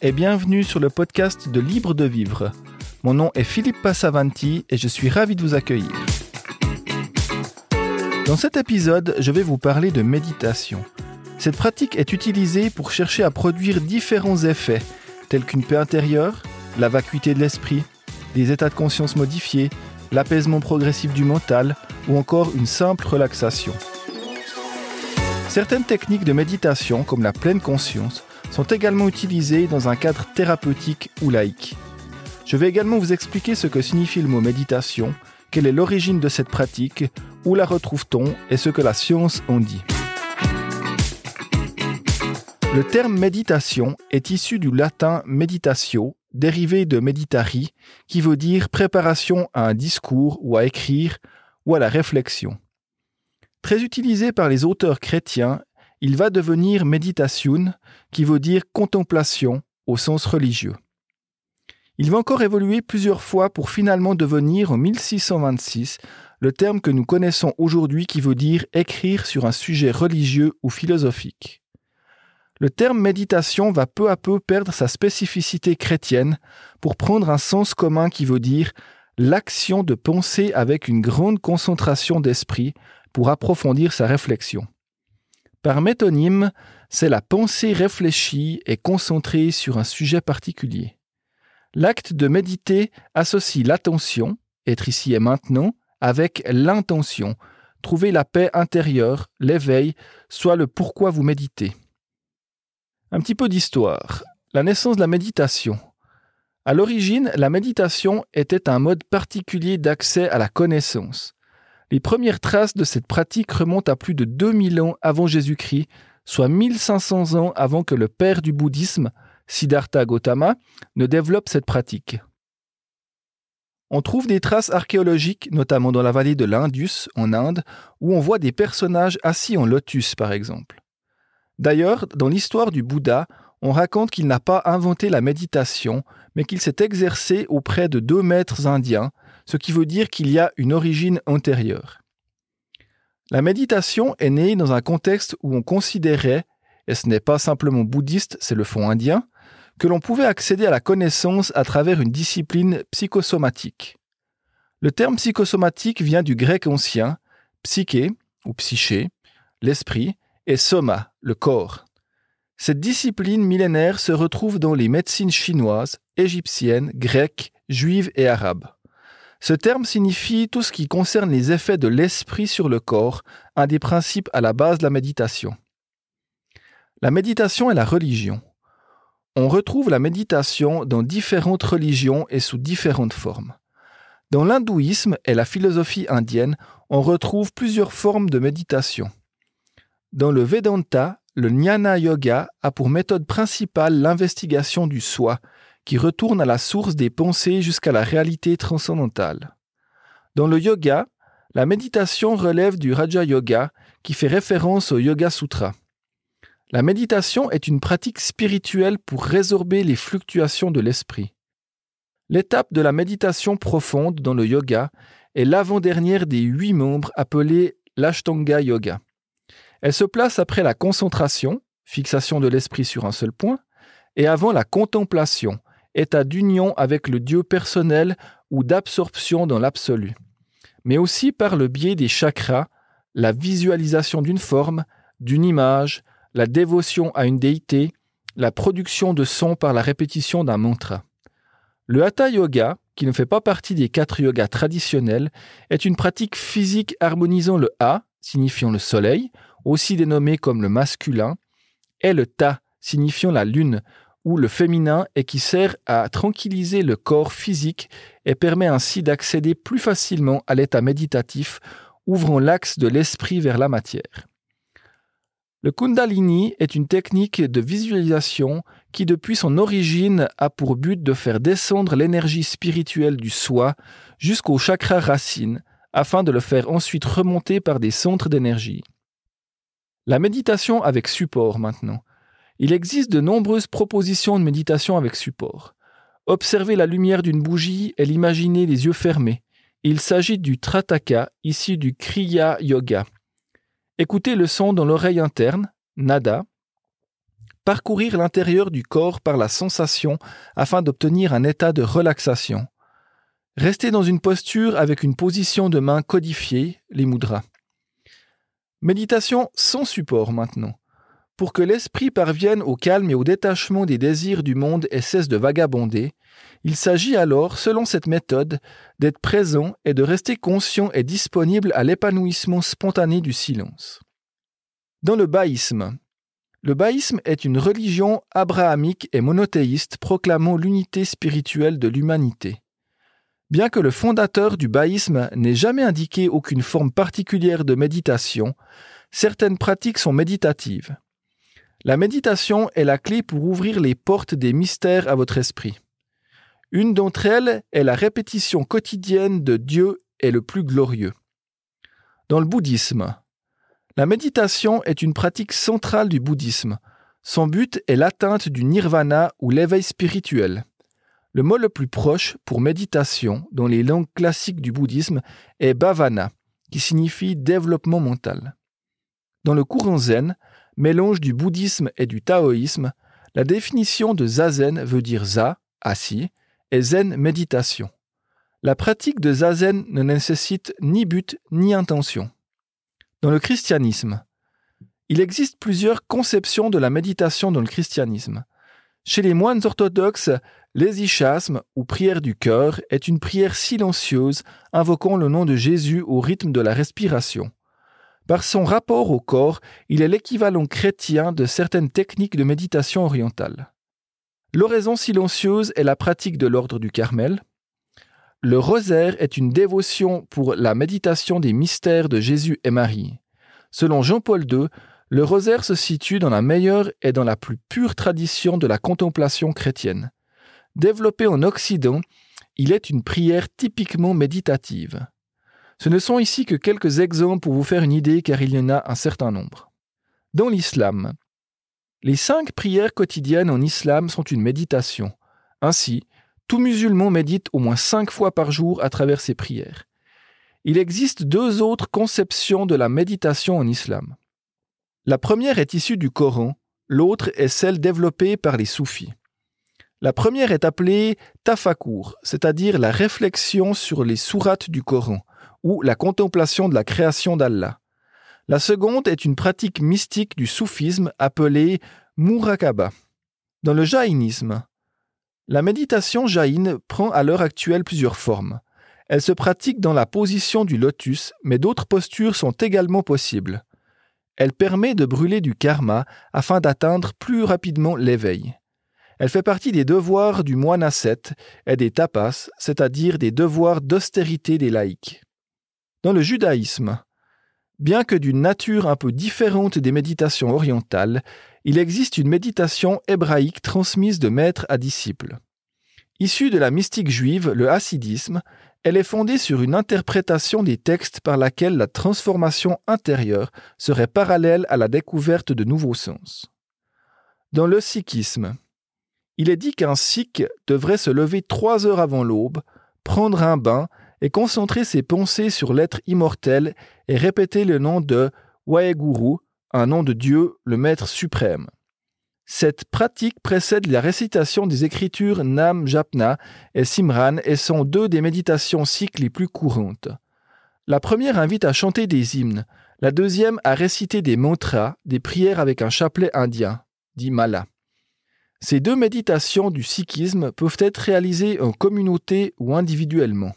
Et bienvenue sur le podcast de Libre de Vivre. Mon nom est Philippe Passavanti et je suis ravi de vous accueillir. Dans cet épisode, je vais vous parler de méditation. Cette pratique est utilisée pour chercher à produire différents effets, tels qu'une paix intérieure, la vacuité de l'esprit, des états de conscience modifiés, l'apaisement progressif du mental ou encore une simple relaxation. Certaines techniques de méditation, comme la pleine conscience, sont également utilisées dans un cadre thérapeutique ou laïque. Je vais également vous expliquer ce que signifie le mot méditation, quelle est l'origine de cette pratique, où la retrouve-t-on et ce que la science en dit. Le terme méditation est issu du latin meditatio, dérivé de meditari, qui veut dire préparation à un discours ou à écrire ou à la réflexion. Très utilisé par les auteurs chrétiens, il va devenir méditation, qui veut dire contemplation au sens religieux. Il va encore évoluer plusieurs fois pour finalement devenir en 1626 le terme que nous connaissons aujourd'hui qui veut dire écrire sur un sujet religieux ou philosophique. Le terme méditation va peu à peu perdre sa spécificité chrétienne pour prendre un sens commun qui veut dire l'action de penser avec une grande concentration d'esprit pour approfondir sa réflexion. Par métonyme, c'est la pensée réfléchie et concentrée sur un sujet particulier. L'acte de méditer associe l'attention, être ici et maintenant, avec l'intention, trouver la paix intérieure, l'éveil, soit le pourquoi vous méditez. Un petit peu d'histoire. La naissance de la méditation. À l'origine, la méditation était un mode particulier d'accès à la connaissance. Les premières traces de cette pratique remontent à plus de 2000 ans avant Jésus-Christ, soit 1500 ans avant que le père du bouddhisme, Siddhartha Gautama, ne développe cette pratique. On trouve des traces archéologiques, notamment dans la vallée de l'Indus, en Inde, où on voit des personnages assis en lotus, par exemple. D'ailleurs, dans l'histoire du Bouddha, on raconte qu'il n'a pas inventé la méditation, mais qu'il s'est exercé auprès de deux maîtres indiens, ce qui veut dire qu'il y a une origine antérieure. La méditation est née dans un contexte où on considérait, et ce n'est pas simplement bouddhiste, c'est le fond indien, que l'on pouvait accéder à la connaissance à travers une discipline psychosomatique. Le terme psychosomatique vient du grec ancien, psyché ou psyché, l'esprit, et soma, le corps. Cette discipline millénaire se retrouve dans les médecines chinoises, égyptiennes, grecques, juives et arabes. Ce terme signifie tout ce qui concerne les effets de l'esprit sur le corps, un des principes à la base de la méditation. La méditation et la religion. On retrouve la méditation dans différentes religions et sous différentes formes. Dans l'hindouisme et la philosophie indienne, on retrouve plusieurs formes de méditation. Dans le Vedanta, le Jnana Yoga a pour méthode principale l'investigation du soi, qui retourne à la source des pensées jusqu'à la réalité transcendantale. Dans le yoga, la méditation relève du Raja Yoga, qui fait référence au Yoga Sutra. La méditation est une pratique spirituelle pour résorber les fluctuations de l'esprit. L'étape de la méditation profonde dans le yoga est l'avant-dernière des huit membres appelés l'Ashtanga Yoga. Elle se place après la concentration, fixation de l'esprit sur un seul point, et avant la contemplation, état d'union avec le Dieu personnel ou d'absorption dans l'absolu, mais aussi par le biais des chakras, la visualisation d'une forme, d'une image, la dévotion à une déité, la production de sons par la répétition d'un mantra. Le Hatha Yoga, qui ne fait pas partie des quatre yogas traditionnels, est une pratique physique harmonisant le Ha, signifiant le soleil, aussi dénommé comme le masculin, et le Ta, signifiant la lune, ou le féminin, et qui sert à tranquilliser le corps physique et permet ainsi d'accéder plus facilement à l'état méditatif, ouvrant l'axe de l'esprit vers la matière. Le Kundalini est une technique de visualisation qui, depuis son origine, a pour but de faire descendre l'énergie spirituelle du soi jusqu'au chakra racine, afin de le faire ensuite remonter par des centres d'énergie. La méditation avec support maintenant. Il existe de nombreuses propositions de méditation avec support. Observer la lumière d'une bougie et l'imaginer les yeux fermés. Il s'agit du Trataka, issu du Kriya Yoga. Écoutez le son dans l'oreille interne, nada. parcourir l'intérieur du corps par la sensation afin d'obtenir un état de relaxation. Rester dans une posture avec une position de main codifiée, les mudras. Méditation sans support maintenant. Pour que l'esprit parvienne au calme et au détachement des désirs du monde et cesse de vagabonder, il s'agit alors, selon cette méthode, d'être présent et de rester conscient et disponible à l'épanouissement spontané du silence. Dans le baïsme, le baïsme est une religion abrahamique et monothéiste proclamant l'unité spirituelle de l'humanité. Bien que le fondateur du baïsme n'ait jamais indiqué aucune forme particulière de méditation, certaines pratiques sont méditatives. La méditation est la clé pour ouvrir les portes des mystères à votre esprit. Une d'entre elles est la répétition quotidienne de Dieu est le plus glorieux. Dans le bouddhisme, la méditation est une pratique centrale du bouddhisme. Son but est l'atteinte du nirvana ou l'éveil spirituel. Le mot le plus proche pour méditation dans les langues classiques du bouddhisme est bhavana, qui signifie développement mental. Dans le courant zen, mélange du bouddhisme et du taoïsme, la définition de zazen veut dire za, assis, et zen, méditation. La pratique de zazen ne nécessite ni but ni intention. Dans le christianisme, il existe plusieurs conceptions de la méditation dans le christianisme. Chez les moines orthodoxes, L'hésichasme, ou prière du cœur, est une prière silencieuse invoquant le nom de Jésus au rythme de la respiration. Par son rapport au corps, il est l'équivalent chrétien de certaines techniques de méditation orientale. L'oraison silencieuse est la pratique de l'ordre du Carmel. Le rosaire est une dévotion pour la méditation des mystères de Jésus et Marie. Selon Jean-Paul II, le rosaire se situe dans la meilleure et dans la plus pure tradition de la contemplation chrétienne. Développé en Occident, il est une prière typiquement méditative. Ce ne sont ici que quelques exemples pour vous faire une idée car il y en a un certain nombre. Dans l'islam, les cinq prières quotidiennes en islam sont une méditation. Ainsi, tout musulman médite au moins cinq fois par jour à travers ses prières. Il existe deux autres conceptions de la méditation en islam. La première est issue du Coran, l'autre est celle développée par les soufis. La première est appelée tafakur, c'est-à-dire la réflexion sur les sourates du Coran, ou la contemplation de la création d'Allah. La seconde est une pratique mystique du soufisme appelée murakaba. Dans le jaïnisme, la méditation jaïne prend à l'heure actuelle plusieurs formes. Elle se pratique dans la position du lotus, mais d'autres postures sont également possibles. Elle permet de brûler du karma afin d'atteindre plus rapidement l'éveil. Elle fait partie des devoirs du moine ascète et des tapas, c'est-à-dire des devoirs d'austérité des laïcs. Dans le judaïsme, bien que d'une nature un peu différente des méditations orientales, il existe une méditation hébraïque transmise de maître à disciple. Issue de la mystique juive, le hassidisme, elle est fondée sur une interprétation des textes par laquelle la transformation intérieure serait parallèle à la découverte de nouveaux sens. Dans le sikhisme, il est dit qu'un sikh devrait se lever trois heures avant l'aube, prendre un bain et concentrer ses pensées sur l'être immortel et répéter le nom de Waheguru, un nom de Dieu, le Maître suprême. Cette pratique précède la récitation des écritures Nam Japna et Simran et sont deux des méditations sikhs les plus courantes. La première invite à chanter des hymnes, la deuxième à réciter des mantras, des prières avec un chapelet indien, dit Mala. Ces deux méditations du sikhisme peuvent être réalisées en communauté ou individuellement.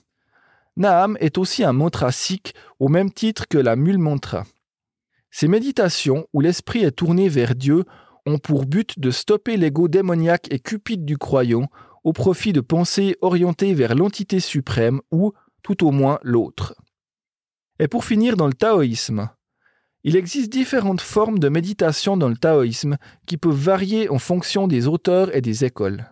Naam est aussi un mantra sikh au même titre que la mule mantra. Ces méditations, où l'esprit est tourné vers Dieu, ont pour but de stopper l'ego démoniaque et cupide du croyant au profit de pensées orientées vers l'entité suprême ou, tout au moins, l'autre. Et pour finir dans le taoïsme, il existe différentes formes de méditation dans le taoïsme qui peuvent varier en fonction des auteurs et des écoles.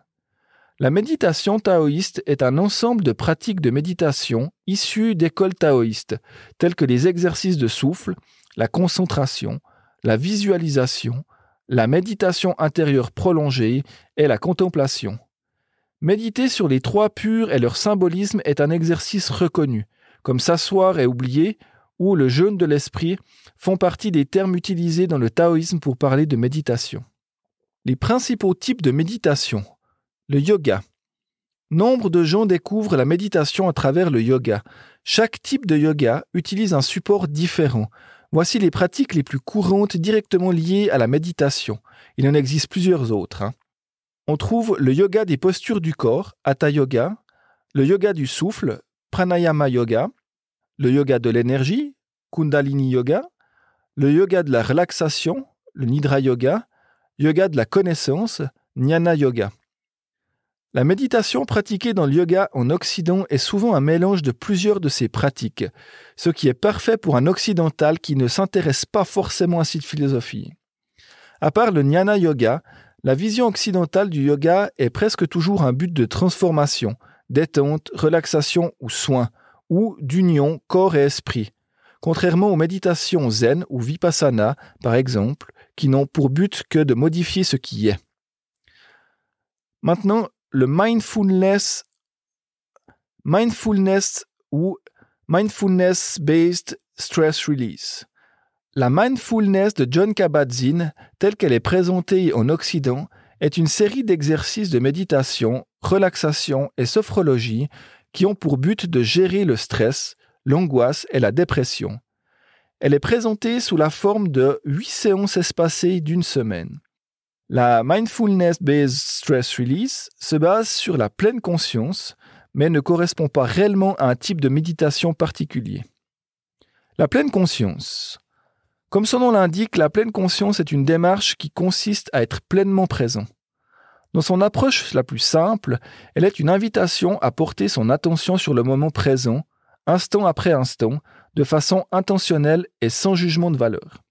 La méditation taoïste est un ensemble de pratiques de méditation issues d'écoles taoïstes, telles que les exercices de souffle, la concentration, la visualisation, la méditation intérieure prolongée et la contemplation. Méditer sur les trois purs et leur symbolisme est un exercice reconnu, comme s'asseoir et oublier, ou le jeûne de l'esprit font partie des termes utilisés dans le taoïsme pour parler de méditation. Les principaux types de méditation. Le yoga. Nombre de gens découvrent la méditation à travers le yoga. Chaque type de yoga utilise un support différent. Voici les pratiques les plus courantes directement liées à la méditation. Il en existe plusieurs autres. Hein. On trouve le yoga des postures du corps, Hatha Yoga, le yoga du souffle, Pranayama Yoga, le yoga de l'énergie, Kundalini Yoga, le yoga de la relaxation, le Nidra Yoga, yoga de la connaissance, Jnana Yoga. La méditation pratiquée dans le yoga en Occident est souvent un mélange de plusieurs de ces pratiques, ce qui est parfait pour un occidental qui ne s'intéresse pas forcément à cette philosophie. À part le jnana yoga, la vision occidentale du yoga est presque toujours un but de transformation, détente, relaxation ou soin, ou d'union corps et esprit, contrairement aux méditations zen ou vipassana, par exemple, qui n'ont pour but que de modifier ce qui est. Maintenant, le mindfulness, mindfulness ou mindfulness-based stress release. La mindfulness de John Kabat-Zinn, telle qu'elle est présentée en Occident, est une série d'exercices de méditation, relaxation et sophrologie qui ont pour but de gérer le stress, l'angoisse et la dépression. Elle est présentée sous la forme de huit séances espacées d'une semaine. La Mindfulness-Based Stress Release se base sur la pleine conscience, mais ne correspond pas réellement à un type de méditation particulier. La pleine conscience. Comme son nom l'indique, la pleine conscience est une démarche qui consiste à être pleinement présent. Dans son approche la plus simple, elle est une invitation à porter son attention sur le moment présent, instant après instant, de façon intentionnelle et sans jugement de valeur.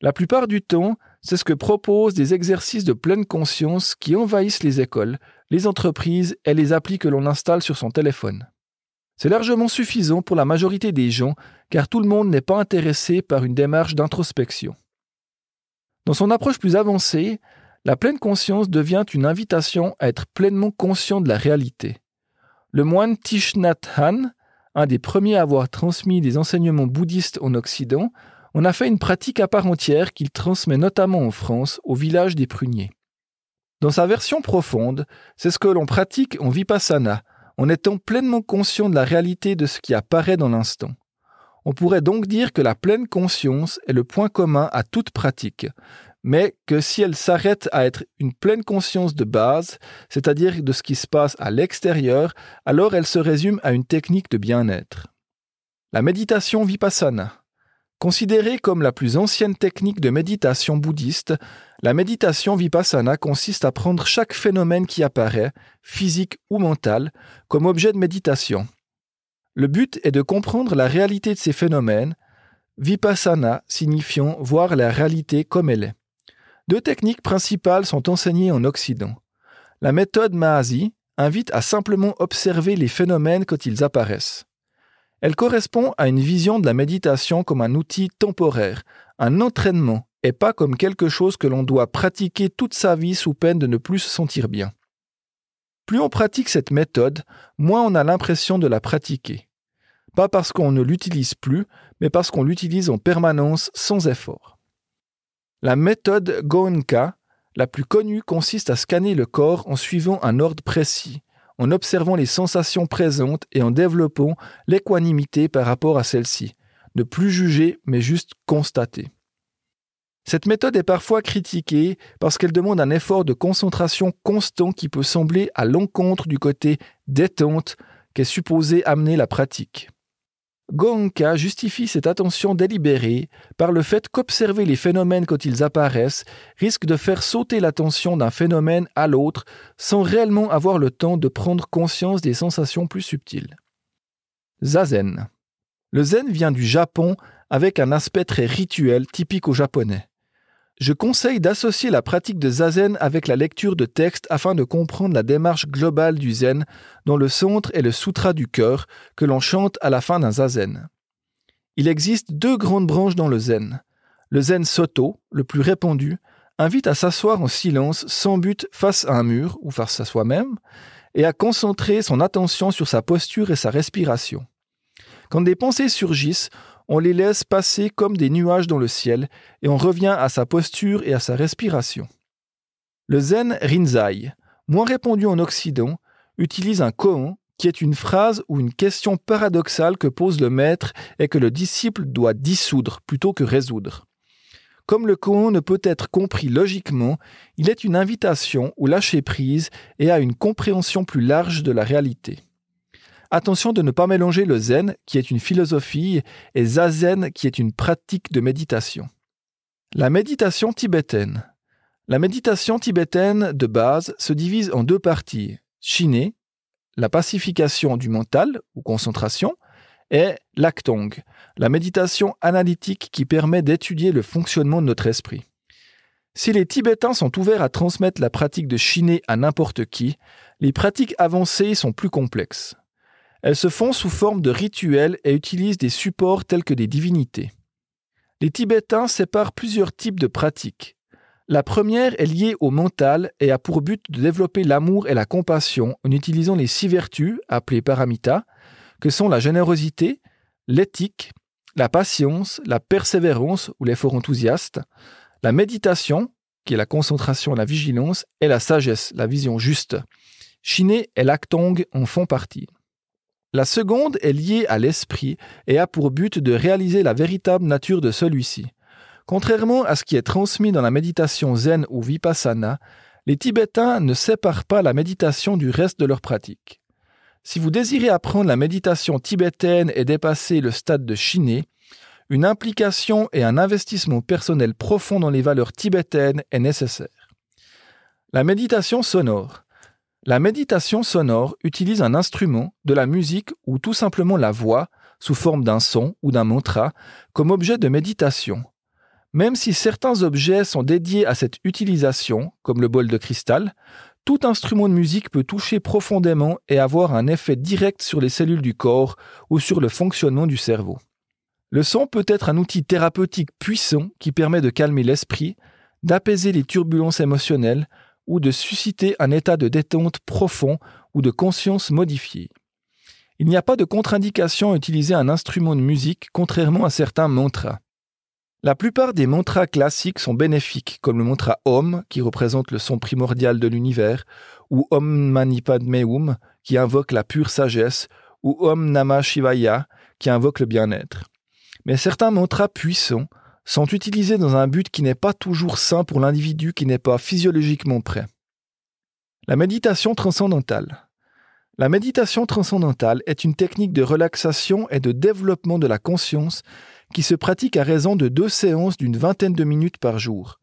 La plupart du temps, c'est ce que proposent des exercices de pleine conscience qui envahissent les écoles, les entreprises et les applis que l'on installe sur son téléphone. C'est largement suffisant pour la majorité des gens car tout le monde n'est pas intéressé par une démarche d'introspection. Dans son approche plus avancée, la pleine conscience devient une invitation à être pleinement conscient de la réalité. Le moine Thich Nhat Hanh, un des premiers à avoir transmis des enseignements bouddhistes en Occident, on a fait une pratique à part entière qu'il transmet notamment en France, au village des pruniers. Dans sa version profonde, c'est ce que l'on pratique en vipassana, en étant pleinement conscient de la réalité de ce qui apparaît dans l'instant. On pourrait donc dire que la pleine conscience est le point commun à toute pratique, mais que si elle s'arrête à être une pleine conscience de base, c'est-à-dire de ce qui se passe à l'extérieur, alors elle se résume à une technique de bien-être. La méditation vipassana. Considérée comme la plus ancienne technique de méditation bouddhiste, la méditation vipassana consiste à prendre chaque phénomène qui apparaît, physique ou mental, comme objet de méditation. Le but est de comprendre la réalité de ces phénomènes, vipassana signifiant voir la réalité comme elle est. Deux techniques principales sont enseignées en Occident. La méthode Mahasi invite à simplement observer les phénomènes quand ils apparaissent. Elle correspond à une vision de la méditation comme un outil temporaire, un entraînement, et pas comme quelque chose que l'on doit pratiquer toute sa vie sous peine de ne plus se sentir bien. Plus on pratique cette méthode, moins on a l'impression de la pratiquer. Pas parce qu'on ne l'utilise plus, mais parce qu'on l'utilise en permanence sans effort. La méthode Goenka, la plus connue, consiste à scanner le corps en suivant un ordre précis, en observant les sensations présentes et en développant l'équanimité par rapport à celles-ci. Ne plus juger, mais juste constater. Cette méthode est parfois critiquée parce qu'elle demande un effort de concentration constant qui peut sembler à l'encontre du côté détente qu'est supposé amener la pratique. Goenka justifie cette attention délibérée par le fait qu'observer les phénomènes quand ils apparaissent risque de faire sauter l'attention d'un phénomène à l'autre sans réellement avoir le temps de prendre conscience des sensations plus subtiles. Zazen. Le zen vient du Japon avec un aspect très rituel typique au japonais. Je conseille d'associer la pratique de zazen avec la lecture de textes afin de comprendre la démarche globale du zen, dont le centre est le sutra du cœur, que l'on chante à la fin d'un zazen. Il existe deux grandes branches dans le zen. Le zen soto, le plus répandu, invite à s'asseoir en silence sans but face à un mur ou face à soi-même, et à concentrer son attention sur sa posture et sa respiration. Quand des pensées surgissent, on les laisse passer comme des nuages dans le ciel, et on revient à sa posture et à sa respiration. Le zen Rinzai, moins répandu en Occident, utilise un koan qui est une phrase ou une question paradoxale que pose le maître et que le disciple doit dissoudre plutôt que résoudre. Comme le koan ne peut être compris logiquement, il est une invitation au lâcher prise et à une compréhension plus large de la réalité. Attention de ne pas mélanger le zen, qui est une philosophie, et zazen, qui est une pratique de méditation. La méditation tibétaine. La méditation tibétaine de base se divise en deux parties, Shiné, la pacification du mental ou concentration, et l'Aktong, la méditation analytique qui permet d'étudier le fonctionnement de notre esprit. Si les Tibétains sont ouverts à transmettre la pratique de Shiné à n'importe qui, les pratiques avancées sont plus complexes. Elles se font sous forme de rituels et utilisent des supports tels que des divinités. Les Tibétains séparent plusieurs types de pratiques. La première est liée au mental et a pour but de développer l'amour et la compassion en utilisant les six vertus, appelées paramita, que sont la générosité, l'éthique, la patience, la persévérance ou l'effort enthousiaste, la méditation, qui est la concentration et la vigilance, et la sagesse, la vision juste. Shiné et l'Aktong en font partie. La seconde est liée à l'esprit et a pour but de réaliser la véritable nature de celui-ci. Contrairement à ce qui est transmis dans la méditation zen ou vipassana, les Tibétains ne séparent pas la méditation du reste de leur pratique. Si vous désirez apprendre la méditation tibétaine et dépasser le stade de chiné, une implication et un investissement personnel profond dans les valeurs tibétaines est nécessaire. La méditation sonore. La méditation sonore utilise un instrument, de la musique ou tout simplement la voix, sous forme d'un son ou d'un mantra, comme objet de méditation. Même si certains objets sont dédiés à cette utilisation, comme le bol de cristal, tout instrument de musique peut toucher profondément et avoir un effet direct sur les cellules du corps ou sur le fonctionnement du cerveau. Le son peut être un outil thérapeutique puissant qui permet de calmer l'esprit, d'apaiser les turbulences émotionnelles, ou de susciter un état de détente profond ou de conscience modifiée. Il n'y a pas de contre-indication à utiliser un instrument de musique, contrairement à certains mantras. La plupart des mantras classiques sont bénéfiques, comme le mantra Om, qui représente le son primordial de l'univers, ou Om Mani Padme Hum, qui invoque la pure sagesse, ou Om Namah Shivaya, qui invoque le bien-être. Mais certains mantras puissants sont utilisés dans un but qui n'est pas toujours sain pour l'individu qui n'est pas physiologiquement prêt. La méditation transcendantale. La méditation transcendantale est une technique de relaxation et de développement de la conscience qui se pratique à raison de deux séances d'une vingtaine de minutes par jour.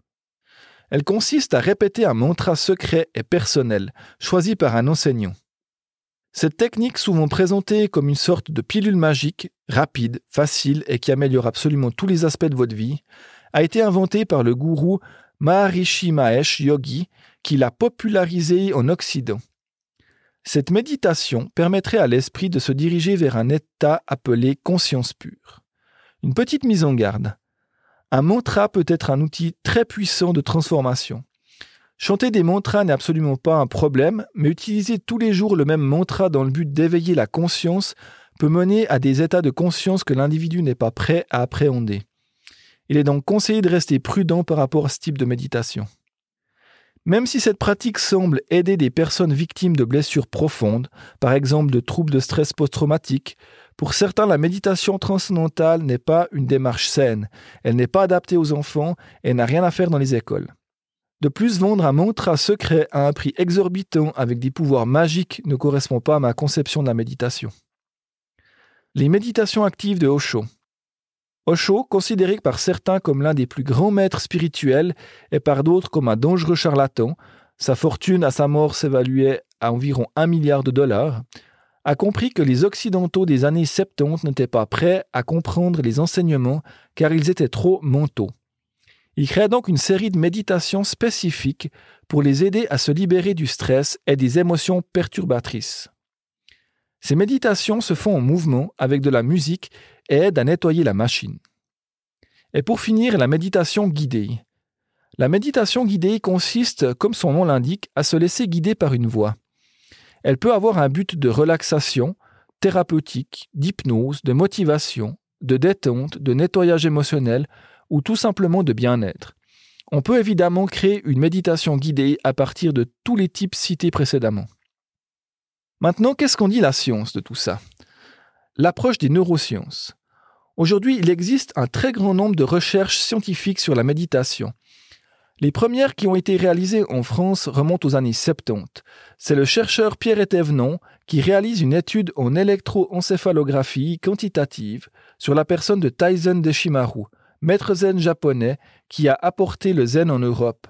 Elle consiste à répéter un mantra secret et personnel, choisi par un enseignant. Cette technique, souvent présentée comme une sorte de pilule magique, rapide, facile et qui améliore absolument tous les aspects de votre vie, a été inventée par le gourou Maharishi Mahesh Yogi, qui l'a popularisée en Occident. Cette méditation permettrait à l'esprit de se diriger vers un état appelé conscience pure. Une petite mise en garde. Un mantra peut être un outil très puissant de transformation. Chanter des mantras n'est absolument pas un problème, mais utiliser tous les jours le même mantra dans le but d'éveiller la conscience peut mener à des états de conscience que l'individu n'est pas prêt à appréhender. Il est donc conseillé de rester prudent par rapport à ce type de méditation. Même si cette pratique semble aider des personnes victimes de blessures profondes, par exemple de troubles de stress post-traumatique, pour certains la méditation transcendantale n'est pas une démarche saine, elle n'est pas adaptée aux enfants et n'a rien à faire dans les écoles. De plus, vendre un mantra secret à un prix exorbitant avec des pouvoirs magiques ne correspond pas à ma conception de la méditation. Les méditations actives de Osho. Osho, considéré par certains comme l'un des plus grands maîtres spirituels et par d'autres comme un dangereux charlatan, sa fortune à sa mort s'évaluait à environ un milliard de dollars, a compris que les Occidentaux des années 70 n'étaient pas prêts à comprendre les enseignements car ils étaient trop mentaux. Il crée donc une série de méditations spécifiques pour les aider à se libérer du stress et des émotions perturbatrices. Ces méditations se font en mouvement avec de la musique et aident à nettoyer la machine. Et pour finir, la méditation guidée. La méditation guidée consiste, comme son nom l'indique, à se laisser guider par une voix. Elle peut avoir un but de relaxation, thérapeutique, d'hypnose, de motivation, de détente, de nettoyage émotionnel ou tout simplement de bien-être. On peut évidemment créer une méditation guidée à partir de tous les types cités précédemment. Maintenant, qu'est-ce qu'on dit la science de tout ça? L'approche des neurosciences. Aujourd'hui, il existe un très grand nombre de recherches scientifiques sur la méditation. Les premières qui ont été réalisées en France remontent aux années 70. C'est le chercheur Pierre Etévenon qui réalise une étude en électroencéphalographie quantitative sur la personne de Taizen Deshimaru, maître zen japonais qui a apporté le zen en Europe.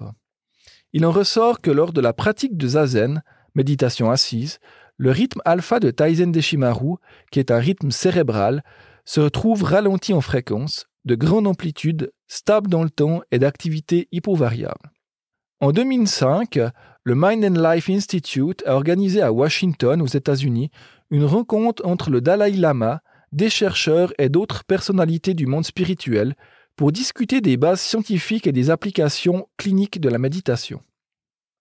Il en ressort que lors de la pratique de zazen, méditation assise, le rythme alpha de Taizen Deshimaru, qui est un rythme cérébral, se retrouve ralenti en fréquence, de grande amplitude, stable dans le temps et d'activité hypovariable. En 2005, le Mind and Life Institute a organisé à Washington, aux États-Unis, une rencontre entre le Dalai Lama, des chercheurs et d'autres personnalités du monde spirituel pour discuter des bases scientifiques et des applications cliniques de la méditation.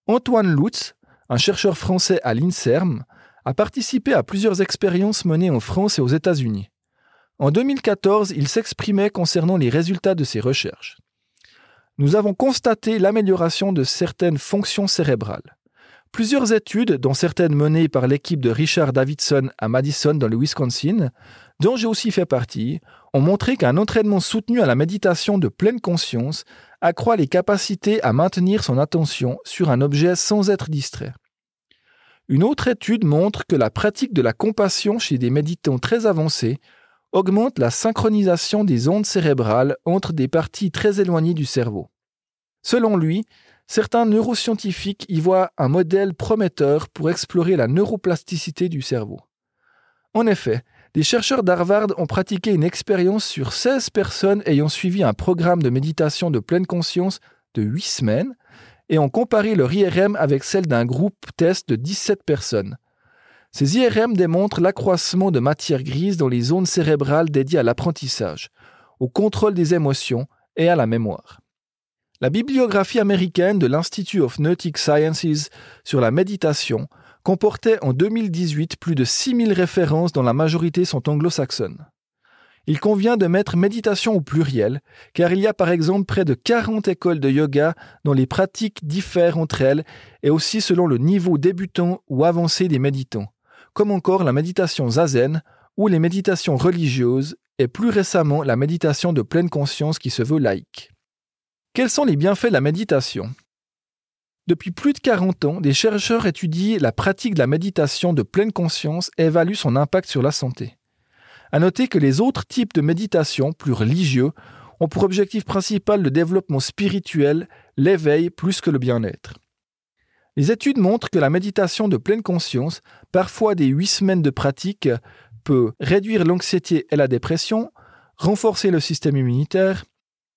Antoine Lutz, un chercheur français à l'INSERM, a participé à plusieurs expériences menées en France et aux États-Unis. En 2014, il s'exprimait concernant les résultats de ses recherches. Nous avons constaté l'amélioration de certaines fonctions cérébrales. Plusieurs études, dont certaines menées par l'équipe de Richard Davidson à Madison dans le Wisconsin, dont j'ai aussi fait partie, ont montré qu'un entraînement soutenu à la méditation de pleine conscience accroît les capacités à maintenir son attention sur un objet sans être distrait. Une autre étude montre que la pratique de la compassion chez des méditants très avancés augmente la synchronisation des ondes cérébrales entre des parties très éloignées du cerveau. Selon lui, certains neuroscientifiques y voient un modèle prometteur pour explorer la neuroplasticité du cerveau. En effet, des chercheurs d'Harvard ont pratiqué une expérience sur 16 personnes ayant suivi un programme de méditation de pleine conscience de 8 semaines et ont comparé leur IRM avec celle d'un groupe test de 17 personnes. Ces IRM démontrent l'accroissement de matière grise dans les zones cérébrales dédiées à l'apprentissage, au contrôle des émotions et à la mémoire. La bibliographie américaine de l'Institute of Nautic Sciences sur la méditation comportait en 2018 plus de 6000 références dont la majorité sont anglo-saxonnes. Il convient de mettre méditation au pluriel, car il y a par exemple près de 40 écoles de yoga dont les pratiques diffèrent entre elles et aussi selon le niveau débutant ou avancé des méditants comme encore la méditation zazen ou les méditations religieuses et plus récemment la méditation de pleine conscience qui se veut laïque. Quels sont les bienfaits de la méditation? Depuis plus de 40 ans, des chercheurs étudient la pratique de la méditation de pleine conscience et évaluent son impact sur la santé. À noter que les autres types de méditation, plus religieux, ont pour objectif principal le développement spirituel, l'éveil plus que le bien-être. Les études montrent que la méditation de pleine conscience, parfois des huit semaines de pratique, peut réduire l'anxiété et la dépression, renforcer le système immunitaire,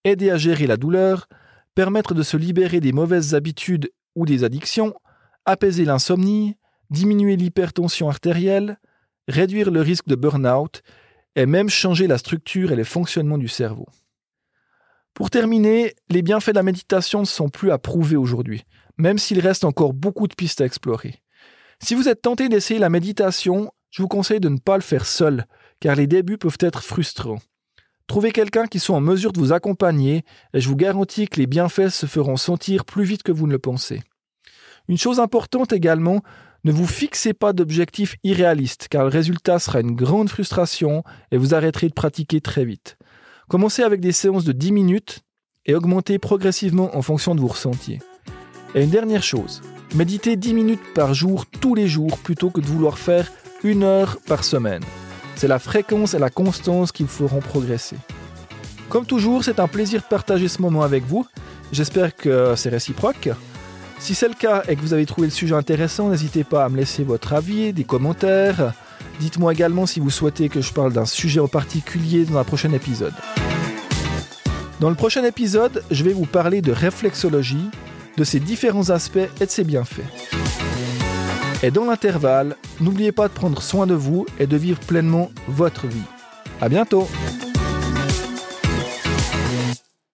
aider à gérer la douleur, permettre de se libérer des mauvaises habitudes ou des addictions, apaiser l'insomnie, diminuer l'hypertension artérielle, réduire le risque de burn-out et même changer la structure et le fonctionnement du cerveau. Pour terminer, les bienfaits de la méditation ne sont plus à prouver aujourd'hui même s'il reste encore beaucoup de pistes à explorer. Si vous êtes tenté d'essayer la méditation, je vous conseille de ne pas le faire seul, car les débuts peuvent être frustrants. Trouvez quelqu'un qui soit en mesure de vous accompagner, et je vous garantis que les bienfaits se feront sentir plus vite que vous ne le pensez. Une chose importante également, ne vous fixez pas d'objectifs irréalistes, car le résultat sera une grande frustration et vous arrêterez de pratiquer très vite. Commencez avec des séances de 10 minutes et augmentez progressivement en fonction de vos ressentis. Et une dernière chose, méditez 10 minutes par jour tous les jours plutôt que de vouloir faire une heure par semaine. C'est la fréquence et la constance qui vous feront progresser. Comme toujours, c'est un plaisir de partager ce moment avec vous. J'espère que c'est réciproque. Si c'est le cas et que vous avez trouvé le sujet intéressant, n'hésitez pas à me laisser votre avis, des commentaires. Dites-moi également si vous souhaitez que je parle d'un sujet en particulier dans un prochain épisode. Dans le prochain épisode, je vais vous parler de réflexologie de ses différents aspects et de ses bienfaits. Et dans l'intervalle, n'oubliez pas de prendre soin de vous et de vivre pleinement votre vie. À bientôt!